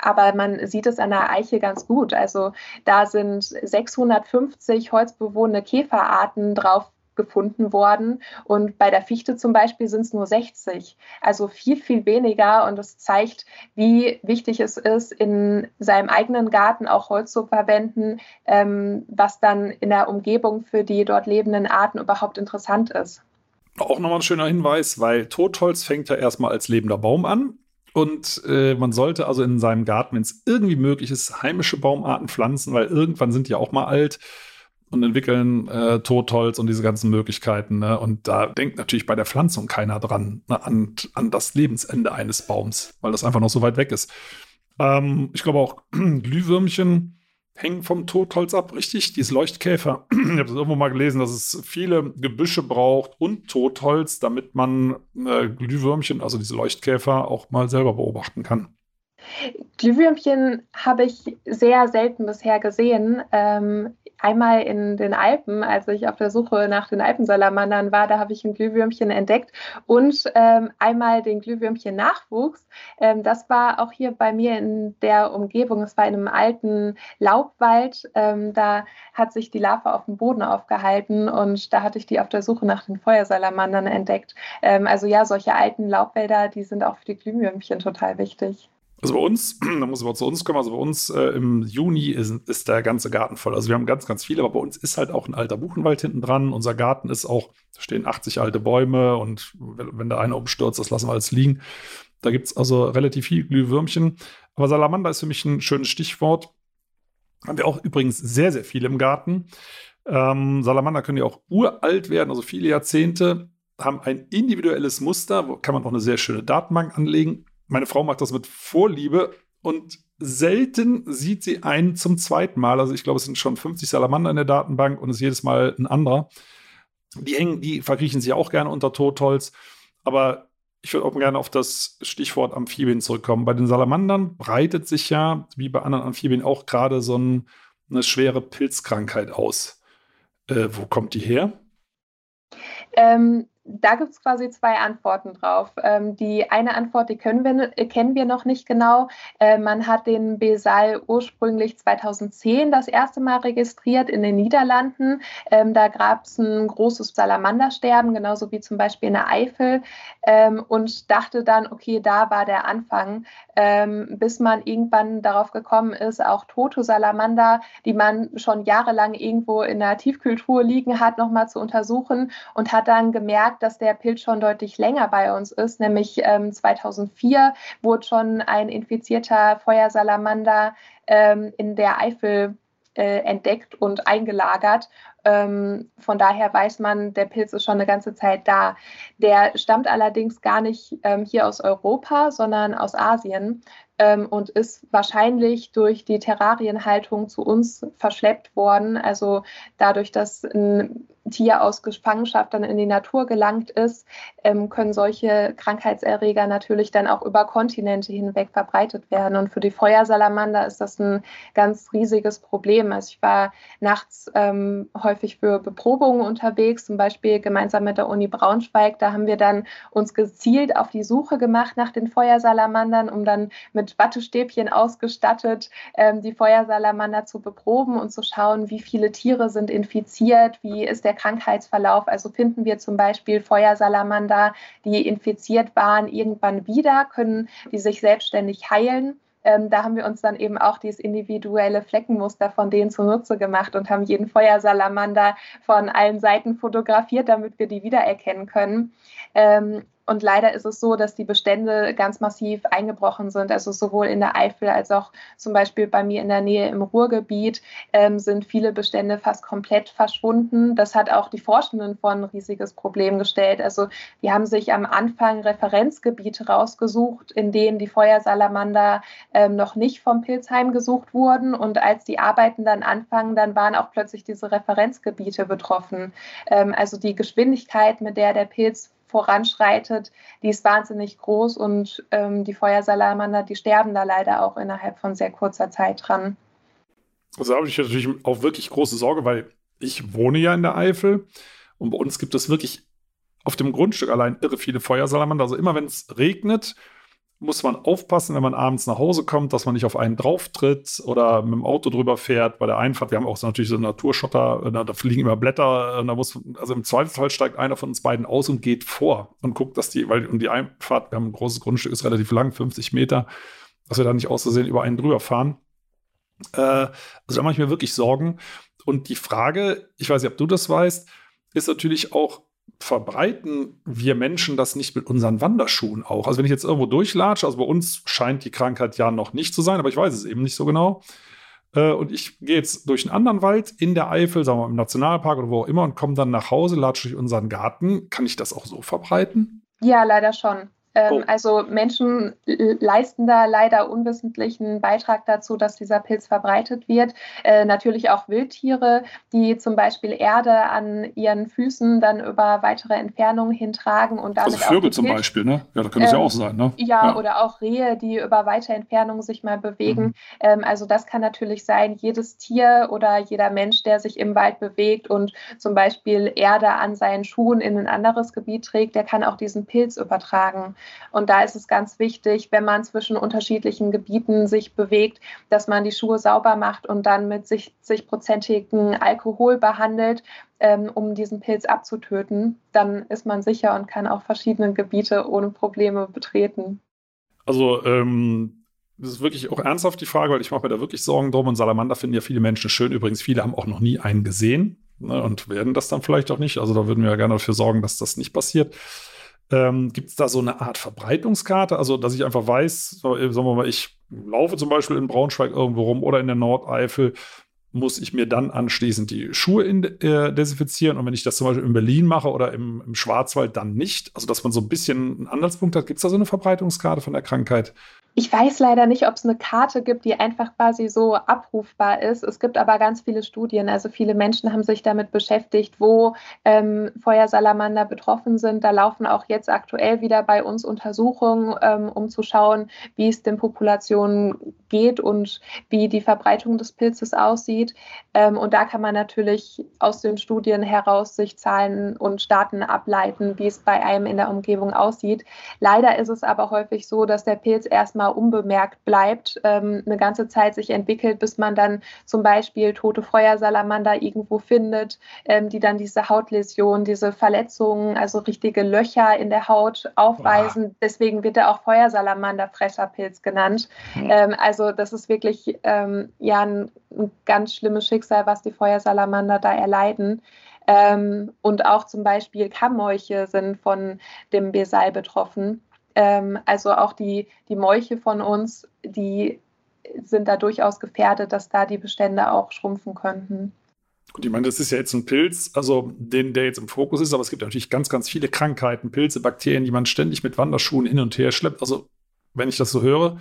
Aber man sieht es an der Eiche ganz gut. Also da sind 650 holzbewohnende Käferarten drauf gefunden worden. Und bei der Fichte zum Beispiel sind es nur 60. Also viel, viel weniger. Und das zeigt, wie wichtig es ist, in seinem eigenen Garten auch Holz zu verwenden, ähm, was dann in der Umgebung für die dort lebenden Arten überhaupt interessant ist. Auch nochmal ein schöner Hinweis, weil Totholz fängt ja erstmal als lebender Baum an Und äh, man sollte also in seinem Garten, wenn es irgendwie möglich ist, heimische Baumarten pflanzen, weil irgendwann sind die auch mal alt und entwickeln äh, Totholz und diese ganzen Möglichkeiten. Ne? Und da denkt natürlich bei der Pflanzung keiner dran, ne? an, an das Lebensende eines Baums, weil das einfach noch so weit weg ist. Ähm, ich glaube auch Glühwürmchen hängen vom Totholz ab, richtig? Dieses Leuchtkäfer. ich habe das irgendwo mal gelesen, dass es viele Gebüsche braucht und Totholz, damit man äh, Glühwürmchen, also diese Leuchtkäfer, auch mal selber beobachten kann. Glühwürmchen habe ich sehr selten bisher gesehen. Ähm, einmal in den Alpen, als ich auf der Suche nach den Alpensalamandern war, da habe ich ein Glühwürmchen entdeckt und ähm, einmal den Glühwürmchen-Nachwuchs. Ähm, das war auch hier bei mir in der Umgebung. Es war in einem alten Laubwald. Ähm, da hat sich die Larve auf dem Boden aufgehalten und da hatte ich die auf der Suche nach den Feuersalamandern entdeckt. Ähm, also ja, solche alten Laubwälder, die sind auch für die Glühwürmchen total wichtig. Also bei uns, da muss man zu uns kommen, also bei uns äh, im Juni ist, ist, der ganze Garten voll. Also wir haben ganz, ganz viele, aber bei uns ist halt auch ein alter Buchenwald hinten dran. Unser Garten ist auch, da stehen 80 alte Bäume und wenn, da einer umstürzt, das lassen wir alles liegen. Da gibt es also relativ viel Glühwürmchen. Aber Salamander ist für mich ein schönes Stichwort. Haben wir auch übrigens sehr, sehr viele im Garten. Ähm, Salamander können ja auch uralt werden, also viele Jahrzehnte, haben ein individuelles Muster, wo kann man auch eine sehr schöne Datenbank anlegen meine Frau macht das mit Vorliebe und selten sieht sie einen zum zweiten Mal. Also ich glaube, es sind schon 50 Salamander in der Datenbank und es ist jedes Mal ein anderer. Die hängen, die verkriechen sich auch gerne unter Totholz. Aber ich würde auch gerne auf das Stichwort Amphibien zurückkommen. Bei den Salamandern breitet sich ja, wie bei anderen Amphibien, auch gerade so ein, eine schwere Pilzkrankheit aus. Äh, wo kommt die her? Ähm, da gibt es quasi zwei Antworten drauf. Ähm, die eine Antwort, die können wir, äh, kennen wir noch nicht genau. Äh, man hat den Besal ursprünglich 2010 das erste Mal registriert in den Niederlanden. Ähm, da gab es ein großes Salamandersterben, genauso wie zum Beispiel in der Eifel. Ähm, und dachte dann, okay, da war der Anfang, ähm, bis man irgendwann darauf gekommen ist, auch tote Salamander, die man schon jahrelang irgendwo in der Tiefkühltruhe liegen hat, nochmal zu untersuchen und hat dann gemerkt, dass der Pilz schon deutlich länger bei uns ist, nämlich ähm, 2004 wurde schon ein infizierter Feuersalamander ähm, in der Eifel äh, entdeckt und eingelagert. Ähm, von daher weiß man, der Pilz ist schon eine ganze Zeit da. Der stammt allerdings gar nicht ähm, hier aus Europa, sondern aus Asien ähm, und ist wahrscheinlich durch die Terrarienhaltung zu uns verschleppt worden. Also dadurch, dass ein Tier aus Gefangenschaft dann in die Natur gelangt ist, ähm, können solche Krankheitserreger natürlich dann auch über Kontinente hinweg verbreitet werden. Und für die Feuersalamander ist das ein ganz riesiges Problem. Also ich war nachts ähm, häufig für Beprobungen unterwegs, zum Beispiel gemeinsam mit der Uni Braunschweig. Da haben wir dann uns gezielt auf die Suche gemacht nach den Feuersalamandern, um dann mit Wattestäbchen ausgestattet ähm, die Feuersalamander zu beproben und zu schauen, wie viele Tiere sind infiziert, wie ist der Krankheitsverlauf. Also finden wir zum Beispiel Feuersalamander, die infiziert waren, irgendwann wieder, können die sich selbstständig heilen. Ähm, da haben wir uns dann eben auch dieses individuelle Fleckenmuster von denen zunutze gemacht und haben jeden Feuersalamander von allen Seiten fotografiert, damit wir die wiedererkennen können. Ähm, und leider ist es so, dass die Bestände ganz massiv eingebrochen sind. Also sowohl in der Eifel als auch zum Beispiel bei mir in der Nähe im Ruhrgebiet ähm, sind viele Bestände fast komplett verschwunden. Das hat auch die Forschenden vor ein riesiges Problem gestellt. Also die haben sich am Anfang Referenzgebiete rausgesucht, in denen die Feuersalamander ähm, noch nicht vom Pilz heimgesucht wurden. Und als die Arbeiten dann anfangen, dann waren auch plötzlich diese Referenzgebiete betroffen. Ähm, also die Geschwindigkeit, mit der der Pilz voranschreitet, die ist wahnsinnig groß und ähm, die Feuersalamander, die sterben da leider auch innerhalb von sehr kurzer Zeit dran. Also habe ich natürlich auch wirklich große Sorge, weil ich wohne ja in der Eifel und bei uns gibt es wirklich auf dem Grundstück allein irre viele Feuersalamander. Also immer wenn es regnet, muss man aufpassen, wenn man abends nach Hause kommt, dass man nicht auf einen drauf tritt oder mit dem Auto drüber fährt. Bei der Einfahrt, wir haben auch so natürlich so Naturschotter, äh, da fliegen immer Blätter. Äh, da muss, also im Zweifelsfall steigt einer von uns beiden aus und geht vor und guckt, dass die, weil und die Einfahrt, wir haben ein großes Grundstück, ist relativ lang, 50 Meter, dass wir da nicht auszusehen über einen drüber fahren. Äh, also da mache ich mir wirklich Sorgen. Und die Frage, ich weiß nicht, ob du das weißt, ist natürlich auch, verbreiten wir Menschen das nicht mit unseren Wanderschuhen auch? Also wenn ich jetzt irgendwo durchlatsche, also bei uns scheint die Krankheit ja noch nicht zu sein, aber ich weiß es eben nicht so genau. Äh, und ich gehe jetzt durch einen anderen Wald in der Eifel, sagen wir mal im Nationalpark oder wo auch immer und komme dann nach Hause, latsche durch unseren Garten. Kann ich das auch so verbreiten? Ja, leider schon. Oh. Also Menschen leisten da leider unwissentlich einen Beitrag dazu, dass dieser Pilz verbreitet wird. Äh, natürlich auch Wildtiere, die zum Beispiel Erde an ihren Füßen dann über weitere Entfernungen hintragen und damit also Vögel zum Beispiel, ne? Ja, da könnte es ähm, ja auch sein, ne? Ja, ja, oder auch Rehe, die über weite Entfernungen sich mal bewegen. Mhm. Ähm, also das kann natürlich sein, jedes Tier oder jeder Mensch, der sich im Wald bewegt und zum Beispiel Erde an seinen Schuhen in ein anderes Gebiet trägt, der kann auch diesen Pilz übertragen. Und da ist es ganz wichtig, wenn man zwischen unterschiedlichen Gebieten sich bewegt, dass man die Schuhe sauber macht und dann mit 60-prozentigen Alkohol behandelt, ähm, um diesen Pilz abzutöten. Dann ist man sicher und kann auch verschiedene Gebiete ohne Probleme betreten. Also, ähm das ist wirklich auch ernsthaft die Frage, weil ich mache mir da wirklich Sorgen drum. Und Salamander finden ja viele Menschen schön. Übrigens, viele haben auch noch nie einen gesehen ne, und werden das dann vielleicht auch nicht. Also da würden wir ja gerne dafür sorgen, dass das nicht passiert. Ähm, Gibt es da so eine Art Verbreitungskarte? Also, dass ich einfach weiß, sagen wir mal, ich laufe zum Beispiel in Braunschweig irgendwo rum oder in der Nordeifel, muss ich mir dann anschließend die Schuhe in, äh, desinfizieren. Und wenn ich das zum Beispiel in Berlin mache oder im, im Schwarzwald, dann nicht. Also, dass man so ein bisschen einen Anhaltspunkt hat. Gibt es da so eine Verbreitungskarte von der Krankheit? Ich weiß leider nicht, ob es eine Karte gibt, die einfach quasi so abrufbar ist. Es gibt aber ganz viele Studien. Also viele Menschen haben sich damit beschäftigt, wo ähm, Feuersalamander betroffen sind. Da laufen auch jetzt aktuell wieder bei uns Untersuchungen, ähm, um zu schauen, wie es den Populationen geht und wie die Verbreitung des Pilzes aussieht. Ähm, und da kann man natürlich aus den Studien heraus sich Zahlen und Daten ableiten, wie es bei einem in der Umgebung aussieht. Leider ist es aber häufig so, dass der Pilz erstmal unbemerkt bleibt, ähm, eine ganze Zeit sich entwickelt, bis man dann zum Beispiel tote Feuersalamander irgendwo findet, ähm, die dann diese Hautläsion, diese Verletzungen, also richtige Löcher in der Haut aufweisen. Boah. Deswegen wird er auch Feuersalamanderfresserpilz genannt. Mhm. Ähm, also das ist wirklich ähm, ja ein, ein ganz schlimmes Schicksal, was die Feuersalamander da erleiden. Ähm, und auch zum Beispiel Kammmolche sind von dem Besal betroffen. Ähm, also auch die, die Molche von uns, die sind da durchaus gefährdet, dass da die Bestände auch schrumpfen könnten. Und ich meine, das ist ja jetzt ein Pilz, also den, der jetzt im Fokus ist, aber es gibt natürlich ganz, ganz viele Krankheiten, Pilze, Bakterien, die man ständig mit Wanderschuhen hin und her schleppt. Also, wenn ich das so höre,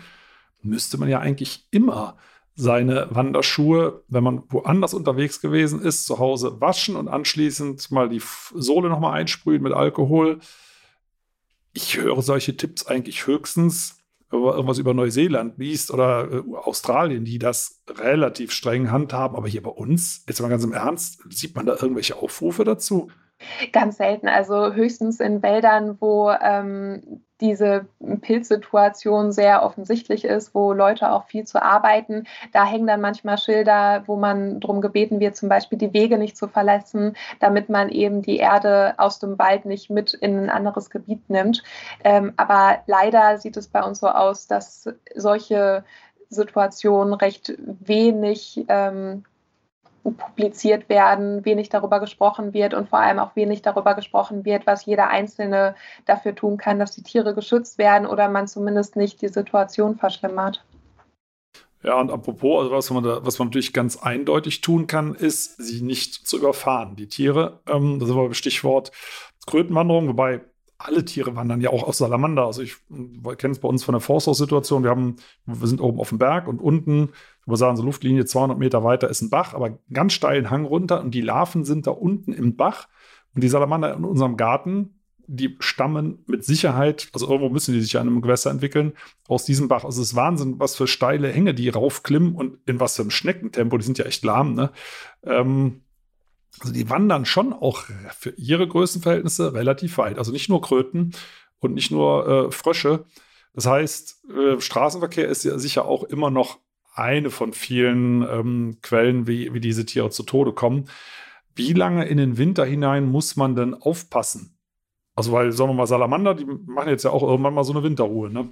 müsste man ja eigentlich immer seine Wanderschuhe, wenn man woanders unterwegs gewesen ist, zu Hause waschen und anschließend mal die Sohle nochmal einsprühen mit Alkohol ich höre solche Tipps eigentlich höchstens, wenn man irgendwas über Neuseeland liest oder äh, Australien, die das relativ streng handhaben. Aber hier bei uns, jetzt mal ganz im Ernst, sieht man da irgendwelche Aufrufe dazu? Ganz selten, also höchstens in Wäldern, wo ähm, diese Pilzsituation sehr offensichtlich ist, wo Leute auch viel zu arbeiten. Da hängen dann manchmal Schilder, wo man darum gebeten wird, zum Beispiel die Wege nicht zu verlassen, damit man eben die Erde aus dem Wald nicht mit in ein anderes Gebiet nimmt. Ähm, aber leider sieht es bei uns so aus, dass solche Situationen recht wenig ähm, publiziert werden, wenig darüber gesprochen wird und vor allem auch wenig darüber gesprochen wird, was jeder Einzelne dafür tun kann, dass die Tiere geschützt werden oder man zumindest nicht die Situation verschlimmert. Ja, und apropos, also was man, da, was man natürlich ganz eindeutig tun kann, ist, sie nicht zu überfahren, die Tiere. Ähm, das ist aber Stichwort Krötenwanderung, wobei alle Tiere wandern ja auch aus Salamander. Also ich kenne es bei uns von der Forsthaus-Situation. Wir, wir sind oben auf dem Berg und unten, wir sagen so Luftlinie 200 Meter weiter ist ein Bach, aber ganz steilen Hang runter und die Larven sind da unten im Bach. Und die Salamander in unserem Garten, die stammen mit Sicherheit, also irgendwo müssen die sich an einem Gewässer entwickeln, aus diesem Bach. Also es ist Wahnsinn, was für steile Hänge die raufklimmen und in was für einem Schneckentempo, die sind ja echt lahm, ne? Ähm, also die wandern schon auch für ihre Größenverhältnisse relativ weit. Also nicht nur Kröten und nicht nur äh, Frösche. Das heißt, äh, Straßenverkehr ist ja sicher auch immer noch eine von vielen ähm, Quellen, wie, wie diese Tiere zu Tode kommen. Wie lange in den Winter hinein muss man denn aufpassen? Also, weil, sagen wir mal, Salamander, die machen jetzt ja auch irgendwann mal so eine Winterruhe, ne?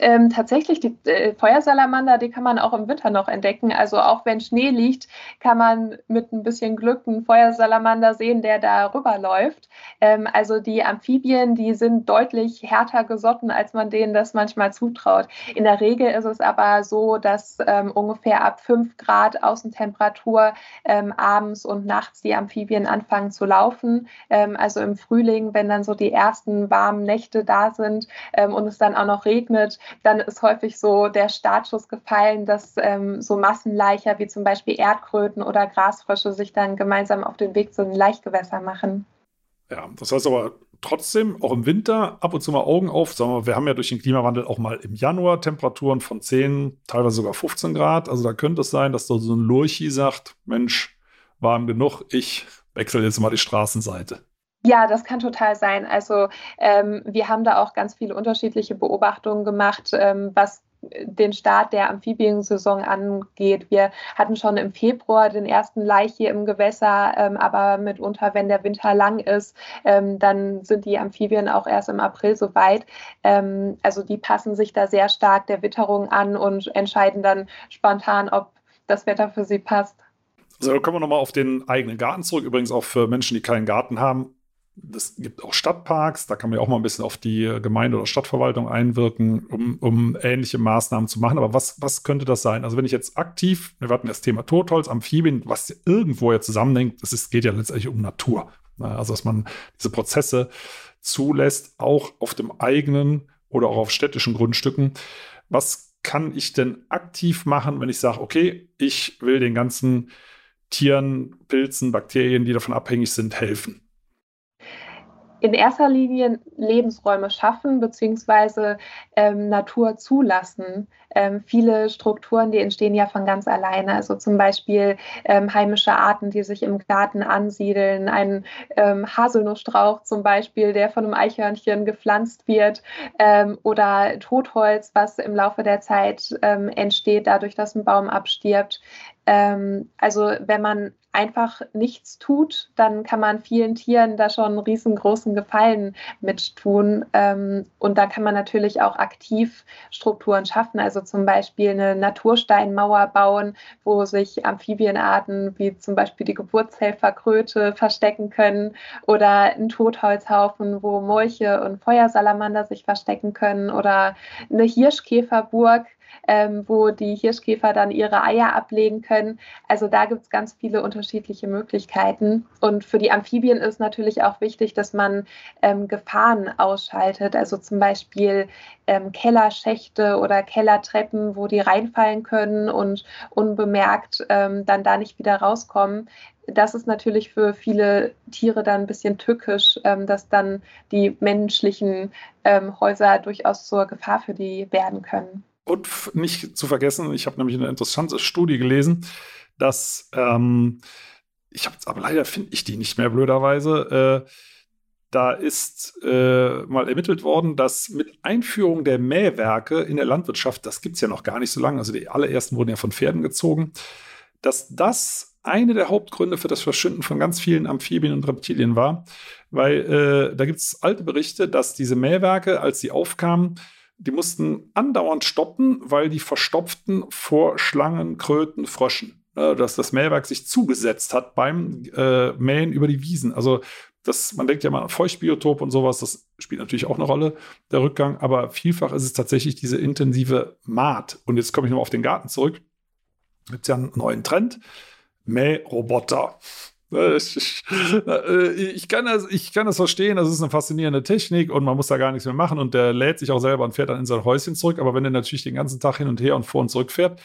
Ähm, tatsächlich, die äh, Feuersalamander, die kann man auch im Winter noch entdecken. Also auch wenn Schnee liegt, kann man mit ein bisschen Glück einen Feuersalamander sehen, der da rüberläuft. Ähm, also die Amphibien, die sind deutlich härter gesotten, als man denen das manchmal zutraut. In der Regel ist es aber so, dass ähm, ungefähr ab 5 Grad Außentemperatur ähm, abends und nachts die Amphibien anfangen zu laufen. Ähm, also im Frühling, wenn dann so die ersten warmen Nächte da sind ähm, und es dann auch noch regnet, dann ist häufig so der Startschuss gefallen, dass ähm, so Massenleicher wie zum Beispiel Erdkröten oder Grasfrösche sich dann gemeinsam auf den Weg zu den Laichgewässern machen. Ja, das heißt aber trotzdem, auch im Winter, ab und zu mal Augen auf. Sagen wir, wir haben ja durch den Klimawandel auch mal im Januar Temperaturen von 10, teilweise sogar 15 Grad. Also da könnte es sein, dass da so ein Lurchi sagt, Mensch, warm genug, ich wechsle jetzt mal die Straßenseite. Ja, das kann total sein. Also ähm, wir haben da auch ganz viele unterschiedliche Beobachtungen gemacht, ähm, was den Start der Amphibiensaison angeht. Wir hatten schon im Februar den ersten Laich hier im Gewässer, ähm, aber mitunter, wenn der Winter lang ist, ähm, dann sind die Amphibien auch erst im April soweit. Ähm, also die passen sich da sehr stark der Witterung an und entscheiden dann spontan, ob das Wetter für sie passt. Also kommen wir nochmal auf den eigenen Garten zurück. Übrigens auch für Menschen, die keinen Garten haben es gibt auch Stadtparks, da kann man ja auch mal ein bisschen auf die Gemeinde oder Stadtverwaltung einwirken, um, um ähnliche Maßnahmen zu machen. Aber was, was könnte das sein? Also wenn ich jetzt aktiv, wir hatten das Thema Totholz, Amphibien, was irgendwo ja zusammenhängt, es geht ja letztendlich um Natur. Also dass man diese Prozesse zulässt, auch auf dem eigenen oder auch auf städtischen Grundstücken. Was kann ich denn aktiv machen, wenn ich sage, okay, ich will den ganzen Tieren, Pilzen, Bakterien, die davon abhängig sind, helfen? In erster Linie Lebensräume schaffen bzw. Ähm, Natur zulassen. Ähm, viele Strukturen, die entstehen ja von ganz alleine. Also zum Beispiel ähm, heimische Arten, die sich im Garten ansiedeln. Ein ähm, Haselnussstrauch zum Beispiel, der von einem Eichhörnchen gepflanzt wird. Ähm, oder Totholz, was im Laufe der Zeit ähm, entsteht, dadurch, dass ein Baum abstirbt. Also wenn man einfach nichts tut, dann kann man vielen Tieren da schon einen riesengroßen Gefallen mit tun. Ähm, und da kann man natürlich auch aktiv Strukturen schaffen, also zum Beispiel eine Natursteinmauer bauen, wo sich Amphibienarten wie zum Beispiel die Geburtshelferkröte verstecken können oder ein Totholzhaufen, wo Molche und Feuersalamander sich verstecken können oder eine Hirschkäferburg, ähm, wo die Hirschkäfer dann ihre Eier ablegen können. Also da gibt es ganz viele unterschiedliche Möglichkeiten. Und für die Amphibien ist natürlich auch wichtig, dass man ähm, Gefahren ausschaltet. Also zum Beispiel ähm, Kellerschächte oder Kellertreppen, wo die reinfallen können und unbemerkt ähm, dann da nicht wieder rauskommen das ist natürlich für viele Tiere dann ein bisschen tückisch, ähm, dass dann die menschlichen ähm, Häuser durchaus zur Gefahr für die werden können. Und nicht zu vergessen, ich habe nämlich eine interessante Studie gelesen, dass ähm, ich habe aber leider finde ich die nicht mehr blöderweise. Äh, da ist äh, mal ermittelt worden, dass mit Einführung der Mähwerke in der Landwirtschaft, das gibt es ja noch gar nicht so lange, also die allerersten wurden ja von Pferden gezogen, dass das eine der Hauptgründe für das Verschwinden von ganz vielen Amphibien und Reptilien war, weil äh, da gibt es alte Berichte, dass diese Mähwerke, als sie aufkamen, die mussten andauernd stoppen, weil die verstopften vor Schlangen, Kröten, Fröschen. Äh, dass das Mähwerk sich zugesetzt hat beim äh, Mähen über die Wiesen. Also das, man denkt ja mal an Feuchtbiotop und sowas, das spielt natürlich auch eine Rolle, der Rückgang, aber vielfach ist es tatsächlich diese intensive Maat. Und jetzt komme ich nochmal auf den Garten zurück. Gibt es ja einen neuen Trend. Mähroboter. Ich, ich, äh, ich, kann das, ich kann das verstehen, das ist eine faszinierende Technik und man muss da gar nichts mehr machen und der lädt sich auch selber und fährt dann in sein Häuschen zurück. Aber wenn er natürlich den ganzen Tag hin und her und vor und zurück fährt,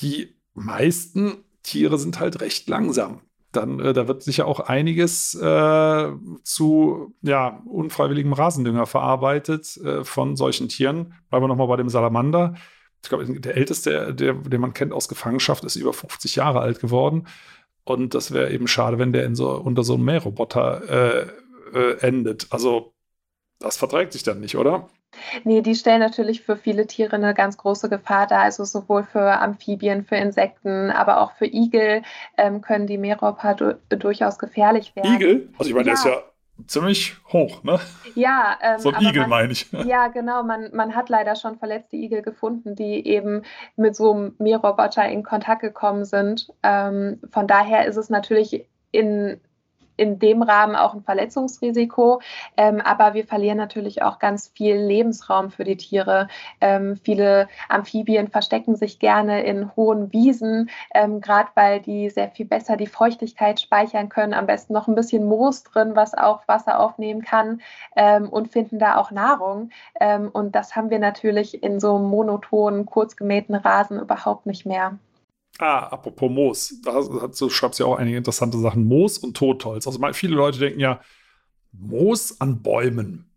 die meisten Tiere sind halt recht langsam. Dann, äh, da wird sicher auch einiges äh, zu ja, unfreiwilligem Rasendünger verarbeitet äh, von solchen Tieren. Bleiben wir nochmal bei dem Salamander. Ich glaube, der älteste, der, den man kennt aus Gefangenschaft, ist über 50 Jahre alt geworden. Und das wäre eben schade, wenn der in so, unter so einem Mähroboter äh, äh, endet. Also das verträgt sich dann nicht, oder? Nee, die stellen natürlich für viele Tiere eine ganz große Gefahr dar. Also sowohl für Amphibien, für Insekten, aber auch für Igel ähm, können die Mähroboter du durchaus gefährlich werden. Igel? Also ich meine, ja. der ist ja ziemlich hoch, ne? Ja, ähm, so ein Igel man, meine ich. Ja, genau. Man, man hat leider schon verletzte Igel gefunden, die eben mit so einem Mähroboter in Kontakt gekommen sind. Ähm, von daher ist es natürlich in in dem Rahmen auch ein Verletzungsrisiko. Ähm, aber wir verlieren natürlich auch ganz viel Lebensraum für die Tiere. Ähm, viele Amphibien verstecken sich gerne in hohen Wiesen, ähm, gerade weil die sehr viel besser die Feuchtigkeit speichern können. Am besten noch ein bisschen Moos drin, was auch Wasser aufnehmen kann ähm, und finden da auch Nahrung. Ähm, und das haben wir natürlich in so monotonen, kurz gemähten Rasen überhaupt nicht mehr. Ah, apropos Moos, da du schreibst ja auch einige interessante Sachen. Moos und Totholz. Also viele Leute denken ja, Moos an Bäumen.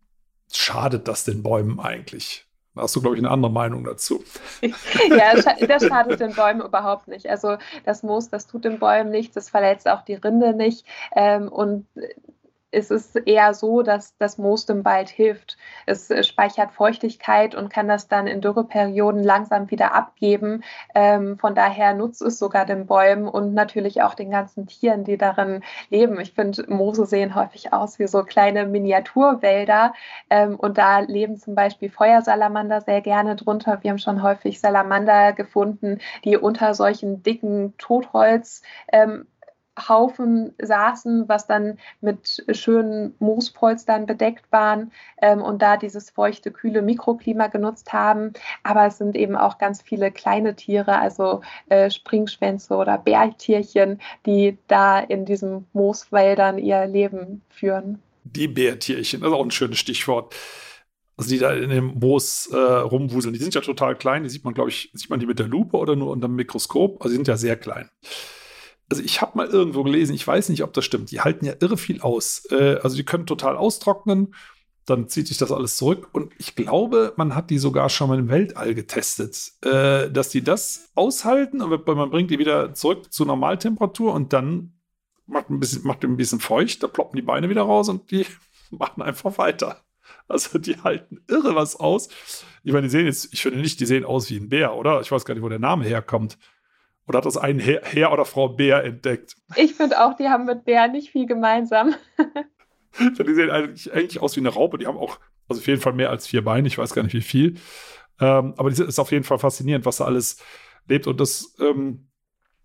Schadet das den Bäumen eigentlich? Da hast du, glaube ich, eine andere Meinung dazu. ja, das schadet den Bäumen überhaupt nicht. Also das Moos, das tut den Bäumen nichts, das verletzt auch die Rinde nicht. Ähm, und ist es eher so, dass das Moos dem Wald hilft. Es äh, speichert Feuchtigkeit und kann das dann in Dürreperioden langsam wieder abgeben. Ähm, von daher nutzt es sogar den Bäumen und natürlich auch den ganzen Tieren, die darin leben. Ich finde, Moose sehen häufig aus wie so kleine Miniaturwälder ähm, und da leben zum Beispiel Feuersalamander sehr gerne drunter. Wir haben schon häufig Salamander gefunden, die unter solchen dicken Totholz ähm, Haufen saßen, was dann mit schönen Moospolstern bedeckt waren ähm, und da dieses feuchte, kühle Mikroklima genutzt haben. Aber es sind eben auch ganz viele kleine Tiere, also äh, Springschwänze oder Bärtierchen, die da in diesen Mooswäldern ihr Leben führen. Die Bärtierchen, das ist auch ein schönes Stichwort. Also die da in dem Moos äh, rumwuseln, die sind ja total klein. Die sieht man, glaube ich, sieht man die mit der Lupe oder nur unter dem Mikroskop. Also die sind ja sehr klein also ich habe mal irgendwo gelesen, ich weiß nicht, ob das stimmt, die halten ja irre viel aus. Äh, also die können total austrocknen, dann zieht sich das alles zurück. Und ich glaube, man hat die sogar schon mal im Weltall getestet, äh, dass die das aushalten und man bringt die wieder zurück zu Normaltemperatur und dann macht ein bisschen, macht ein bisschen feucht, da ploppen die Beine wieder raus und die machen einfach weiter. Also die halten irre was aus. Ich meine, die sehen jetzt, ich finde nicht, die sehen aus wie ein Bär, oder? Ich weiß gar nicht, wo der Name herkommt. Oder hat das ein Herr, Herr oder Frau Bär entdeckt? Ich finde auch, die haben mit Bär nicht viel gemeinsam. die sehen eigentlich, eigentlich, aus wie eine Raupe. Die haben auch, also auf jeden Fall mehr als vier Beine. Ich weiß gar nicht, wie viel. Ähm, aber es ist auf jeden Fall faszinierend, was da alles lebt. Und das ähm,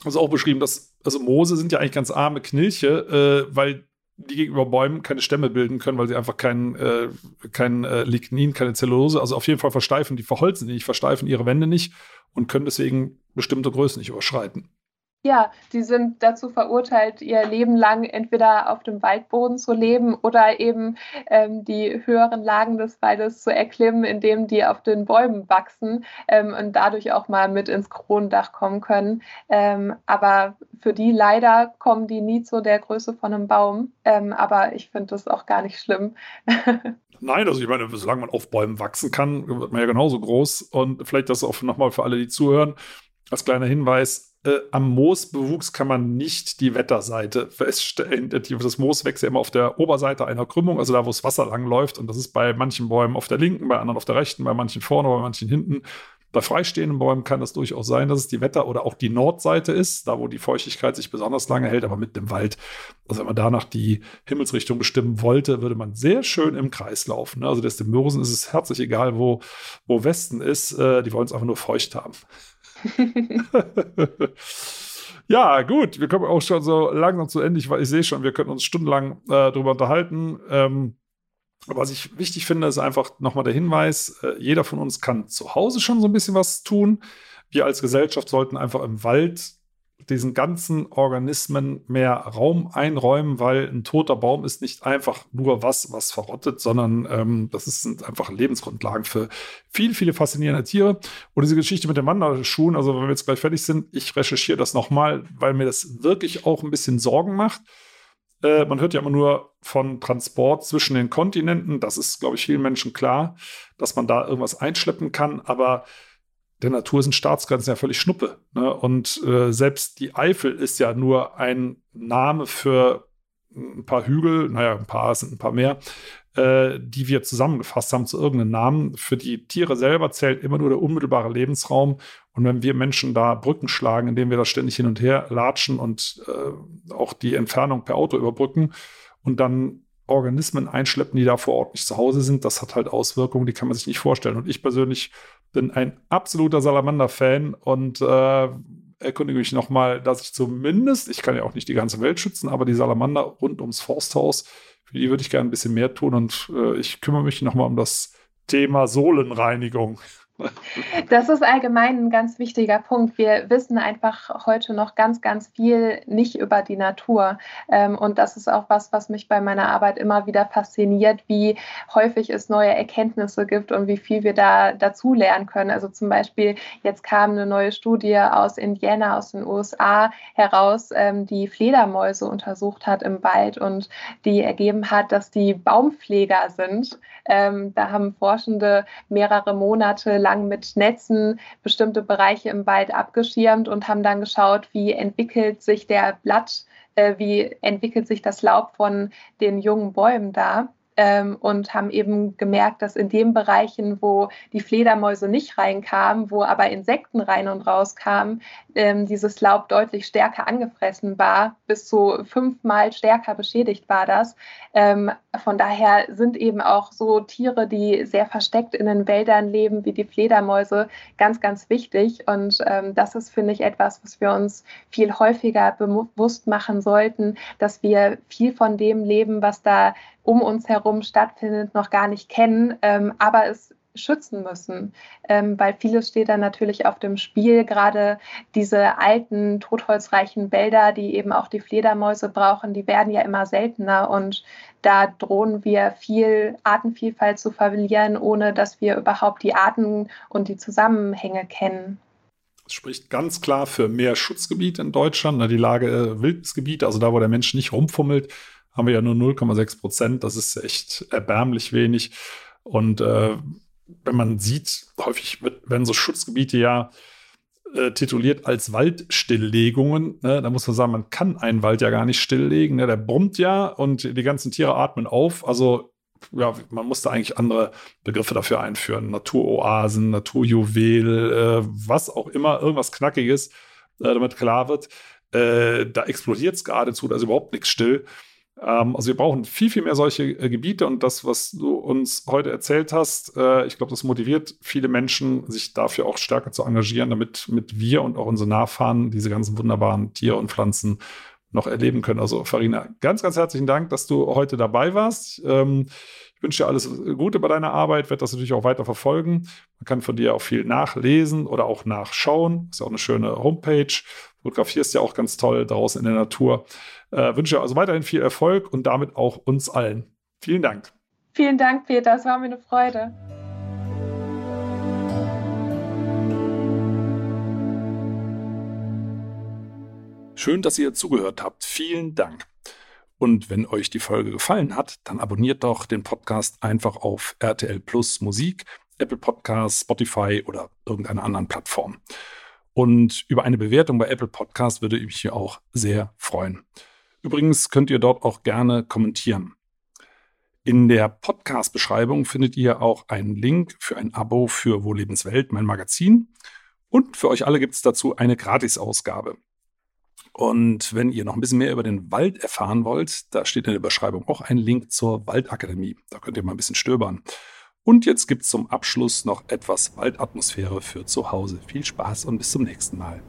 ist auch beschrieben, dass, also Moose sind ja eigentlich ganz arme Knilche, äh, weil die gegenüber Bäumen keine Stämme bilden können, weil sie einfach kein, äh, kein äh, Lignin, keine Zellulose, also auf jeden Fall versteifen, die verholzen nicht, versteifen ihre Wände nicht und können deswegen bestimmte Größen nicht überschreiten. Ja, die sind dazu verurteilt, ihr Leben lang entweder auf dem Waldboden zu leben oder eben ähm, die höheren Lagen des Waldes zu erklimmen, indem die auf den Bäumen wachsen ähm, und dadurch auch mal mit ins Kronendach kommen können. Ähm, aber für die leider kommen die nie zu der Größe von einem Baum. Ähm, aber ich finde das auch gar nicht schlimm. Nein, also ich meine, solange man auf Bäumen wachsen kann, wird man ja genauso groß. Und vielleicht das auch nochmal für alle, die zuhören, als kleiner Hinweis, äh, am Moosbewuchs kann man nicht die Wetterseite feststellen. Das Moos wächst ja immer auf der Oberseite einer Krümmung, also da, wo das Wasser lang läuft. Und das ist bei manchen Bäumen auf der linken, bei anderen auf der rechten, bei manchen vorne, bei manchen hinten. Bei freistehenden Bäumen kann das durchaus sein, dass es die Wetter- oder auch die Nordseite ist, da wo die Feuchtigkeit sich besonders lange hält, aber mit dem Wald. Also wenn man danach die Himmelsrichtung bestimmen wollte, würde man sehr schön im Kreis laufen. Also des Mörsen ist es herzlich egal, wo, wo Westen ist. Äh, die wollen es einfach nur feucht haben. ja, gut, wir kommen auch schon so langsam zu Ende. Ich, ich sehe schon, wir könnten uns stundenlang äh, darüber unterhalten. Ähm, was ich wichtig finde, ist einfach nochmal der Hinweis, äh, jeder von uns kann zu Hause schon so ein bisschen was tun. Wir als Gesellschaft sollten einfach im Wald diesen ganzen Organismen mehr Raum einräumen, weil ein toter Baum ist nicht einfach nur was, was verrottet, sondern ähm, das sind einfach Lebensgrundlagen für viele, viele faszinierende Tiere. Und diese Geschichte mit den Wanderschuhen, also wenn wir jetzt gleich fertig sind, ich recherchiere das nochmal, weil mir das wirklich auch ein bisschen Sorgen macht. Äh, man hört ja immer nur von Transport zwischen den Kontinenten. Das ist, glaube ich, vielen Menschen klar, dass man da irgendwas einschleppen kann. Aber der Natur sind Staatsgrenzen ja völlig Schnuppe. Ne? Und äh, selbst die Eifel ist ja nur ein Name für ein paar Hügel, naja, ein paar sind ein paar mehr, äh, die wir zusammengefasst haben zu irgendeinem Namen. Für die Tiere selber zählt immer nur der unmittelbare Lebensraum. Und wenn wir Menschen da Brücken schlagen, indem wir da ständig hin und her latschen und äh, auch die Entfernung per Auto überbrücken und dann Organismen einschleppen, die da vor Ort nicht zu Hause sind, das hat halt Auswirkungen, die kann man sich nicht vorstellen. Und ich persönlich bin ein absoluter Salamander-Fan und äh, erkundige mich nochmal, dass ich zumindest, ich kann ja auch nicht die ganze Welt schützen, aber die Salamander rund ums Forsthaus, für die würde ich gerne ein bisschen mehr tun und äh, ich kümmere mich nochmal um das Thema Sohlenreinigung. Das ist allgemein ein ganz wichtiger Punkt. Wir wissen einfach heute noch ganz, ganz viel nicht über die Natur. Ähm, und das ist auch was, was mich bei meiner Arbeit immer wieder fasziniert, wie häufig es neue Erkenntnisse gibt und wie viel wir da dazu lernen können. Also zum Beispiel, jetzt kam eine neue Studie aus Indiana, aus den USA heraus, ähm, die Fledermäuse untersucht hat im Wald und die ergeben hat, dass die Baumpfleger sind. Ähm, da haben Forschende mehrere Monate lang mit Netzen bestimmte Bereiche im Wald abgeschirmt und haben dann geschaut, wie entwickelt sich der Blatt, äh, wie entwickelt sich das Laub von den jungen Bäumen da ähm, und haben eben gemerkt, dass in den Bereichen, wo die Fledermäuse nicht reinkamen, wo aber Insekten rein und raus kamen, ähm, dieses Laub deutlich stärker angefressen war, bis zu fünfmal stärker beschädigt war das. Ähm, von daher sind eben auch so Tiere, die sehr versteckt in den Wäldern leben, wie die Fledermäuse, ganz, ganz wichtig. Und ähm, das ist, finde ich, etwas, was wir uns viel häufiger bewusst machen sollten, dass wir viel von dem leben, was da um uns herum stattfindet, noch gar nicht kennen, ähm, aber es schützen müssen, ähm, weil vieles steht dann natürlich auf dem Spiel. Gerade diese alten, totholzreichen Wälder, die eben auch die Fledermäuse brauchen, die werden ja immer seltener und da drohen wir viel Artenvielfalt zu verlieren, ohne dass wir überhaupt die Arten und die Zusammenhänge kennen. Das spricht ganz klar für mehr Schutzgebiet in Deutschland, die Lage äh, Wildnisgebiet, also da, wo der Mensch nicht rumfummelt, haben wir ja nur 0,6 Prozent. Das ist echt erbärmlich wenig. Und äh, wenn man sieht, häufig werden so Schutzgebiete ja äh, tituliert als Waldstilllegungen. Ne? Da muss man sagen, man kann einen Wald ja gar nicht stilllegen. Ne? Der brummt ja und die ganzen Tiere atmen auf. Also ja, man musste eigentlich andere Begriffe dafür einführen. Naturoasen, Naturjuwel, äh, was auch immer, irgendwas Knackiges, äh, damit klar wird, äh, da explodiert es geradezu, da ist überhaupt nichts still. Ähm, also wir brauchen viel, viel mehr solche äh, Gebiete und das, was du uns heute erzählt hast, äh, ich glaube, das motiviert viele Menschen, sich dafür auch stärker zu engagieren, damit mit wir und auch unsere Nachfahren diese ganzen wunderbaren Tiere und Pflanzen noch erleben können. Also Farina, ganz, ganz herzlichen Dank, dass du heute dabei warst. Ähm, ich wünsche dir alles Gute bei deiner Arbeit, werde das natürlich auch weiter verfolgen. Man kann von dir auch viel nachlesen oder auch nachschauen. Ist ja auch eine schöne Homepage. Fotografierst ja auch ganz toll draußen in der Natur. Äh, wünsche also weiterhin viel Erfolg und damit auch uns allen. Vielen Dank. Vielen Dank, Peter. Es war mir eine Freude. Schön, dass ihr zugehört habt. Vielen Dank. Und wenn euch die Folge gefallen hat, dann abonniert doch den Podcast einfach auf RTL Plus Musik, Apple Podcasts, Spotify oder irgendeiner anderen Plattform. Und über eine Bewertung bei Apple Podcast würde ich mich auch sehr freuen. Übrigens könnt ihr dort auch gerne kommentieren. In der Podcast-Beschreibung findet ihr auch einen Link für ein Abo für Wo Lebenswelt, mein Magazin. Und für euch alle gibt es dazu eine Gratisausgabe. Und wenn ihr noch ein bisschen mehr über den Wald erfahren wollt, da steht in der Beschreibung auch ein Link zur Waldakademie. Da könnt ihr mal ein bisschen stöbern. Und jetzt gibt es zum Abschluss noch etwas Waldatmosphäre für zu Hause. Viel Spaß und bis zum nächsten Mal.